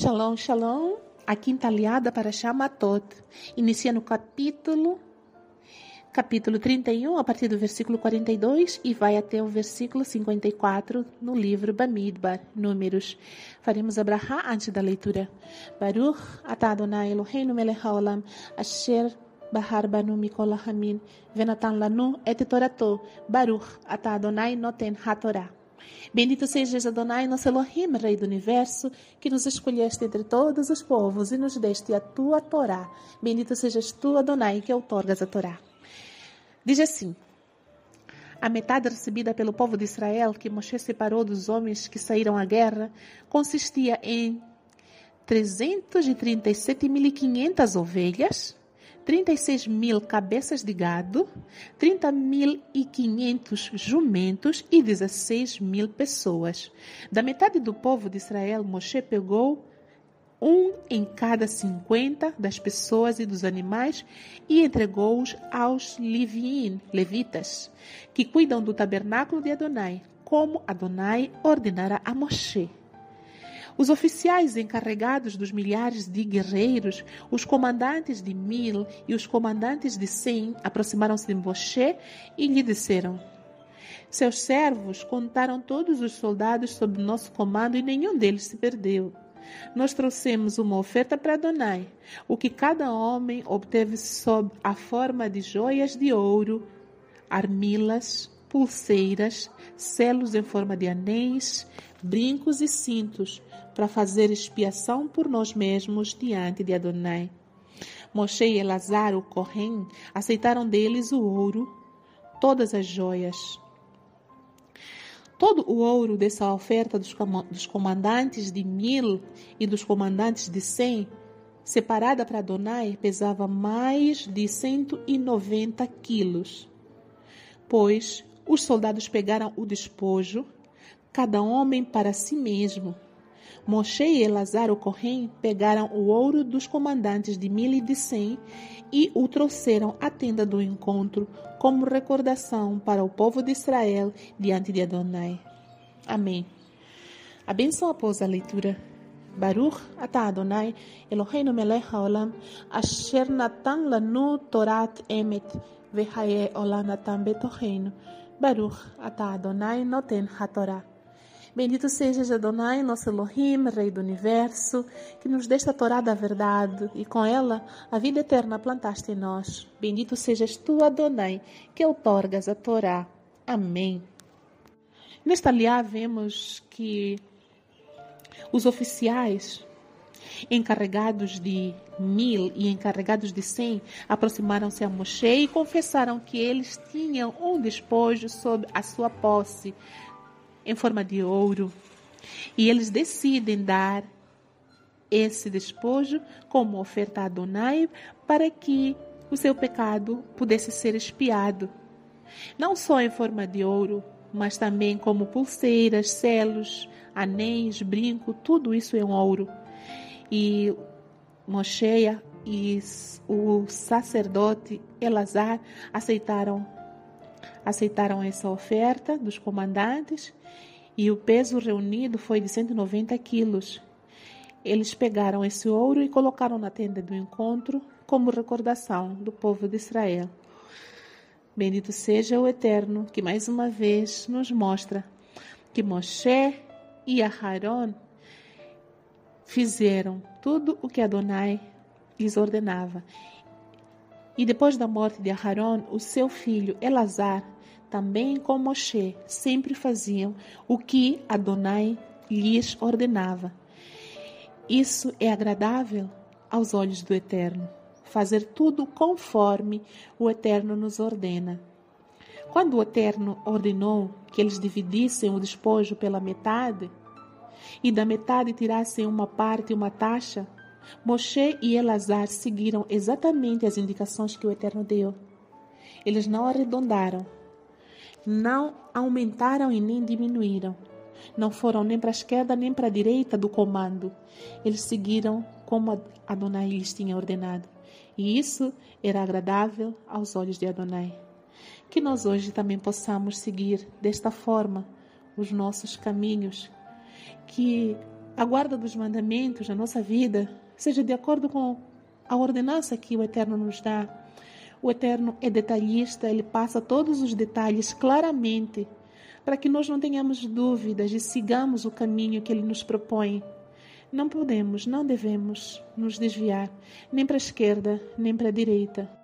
Shalom, shalom. A quinta aliada para Shamatot inicia no capítulo capítulo 31, a partir do versículo 42 e vai até o versículo 54 no livro Bamidbar, Números. Faremos a brahá antes da leitura. Baruch atah Adonai Eloheinu melech haolam asher bahar banu mikol hamin venatan lanu et torato Baruch atah Adonai noten hatorah. Bendito sejas Adonai, nosso Elohim, Rei do Universo, que nos escolheste entre todos os povos e nos deste a tua Torá. Bendito sejas tu, Adonai, que outorgas a Torá. Diz assim: a metade recebida pelo povo de Israel, que Moshe separou dos homens que saíram à guerra, consistia em 337.500 ovelhas, 36 mil cabeças de gado, 30.500 jumentos e 16 mil pessoas. Da metade do povo de Israel, Moshe pegou um em cada cinquenta das pessoas e dos animais e entregou-os aos Livim, levitas, que cuidam do tabernáculo de Adonai, como Adonai ordenara a Moshe. Os oficiais encarregados dos milhares de guerreiros, os comandantes de mil e os comandantes de cem aproximaram-se de Moshe e lhe disseram: Seus servos contaram todos os soldados sob nosso comando e nenhum deles se perdeu. Nós trouxemos uma oferta para Adonai, o que cada homem obteve sob a forma de joias de ouro, armilas, pulseiras, selos em forma de anéis, brincos e cintos, para fazer expiação por nós mesmos diante de Adonai. Moshe e Elazar, o Corém, aceitaram deles o ouro, todas as joias. Todo o ouro dessa oferta dos comandantes de mil e dos comandantes de cem, separada para Adonai, pesava mais de 190 quilos. Pois os soldados pegaram o despojo, cada homem para si mesmo, Moshe e Elazar, o Corém, pegaram o ouro dos comandantes de mil e de cem e o trouxeram à tenda do encontro como recordação para o povo de Israel diante de Adonai. Amém. A bênção após a leitura. Baruch atah Adonai Eloheinu melech haolam asher natan lanu torat emet vehaye olam natan betocheinu. Baruch atah Adonai noten hatorah. Bendito sejas Adonai, nosso Elohim, Rei do Universo, que nos deste a Torá da verdade e com ela a vida eterna plantaste em nós. Bendito sejas tu, Adonai, que outorgas a Torá. Amém. Nesta aliá vemos que os oficiais encarregados de mil e encarregados de cem aproximaram-se a Moshe e confessaram que eles tinham um despojo sob a sua posse, em forma de ouro. E eles decidem dar esse despojo como oferta a Adonai para que o seu pecado pudesse ser espiado. Não só em forma de ouro, mas também como pulseiras, selos, anéis, brinco, tudo isso é um ouro. E Moshe e o sacerdote Elazar aceitaram aceitaram essa oferta dos comandantes e o peso reunido foi de 190 quilos. Eles pegaram esse ouro e colocaram na tenda do encontro como recordação do povo de Israel. Bendito seja o Eterno, que mais uma vez nos mostra que Moshe e Aharon fizeram tudo o que Adonai lhes ordenava. E depois da morte de Aharon, o seu filho Elazar também com Moshe, sempre faziam o que Adonai lhes ordenava. Isso é agradável aos olhos do Eterno, fazer tudo conforme o Eterno nos ordena. Quando o Eterno ordenou que eles dividissem o despojo pela metade, e da metade tirassem uma parte e uma taxa, Moshe e Elazar seguiram exatamente as indicações que o Eterno deu. Eles não arredondaram, não aumentaram e nem diminuíram. Não foram nem para a esquerda nem para a direita do comando. Eles seguiram como Adonai lhes tinha ordenado. E isso era agradável aos olhos de Adonai. Que nós hoje também possamos seguir desta forma os nossos caminhos. Que a guarda dos mandamentos na nossa vida seja de acordo com a ordenança que o Eterno nos dá. O Eterno é detalhista, ele passa todos os detalhes claramente para que nós não tenhamos dúvidas e sigamos o caminho que ele nos propõe. Não podemos, não devemos nos desviar, nem para a esquerda, nem para a direita.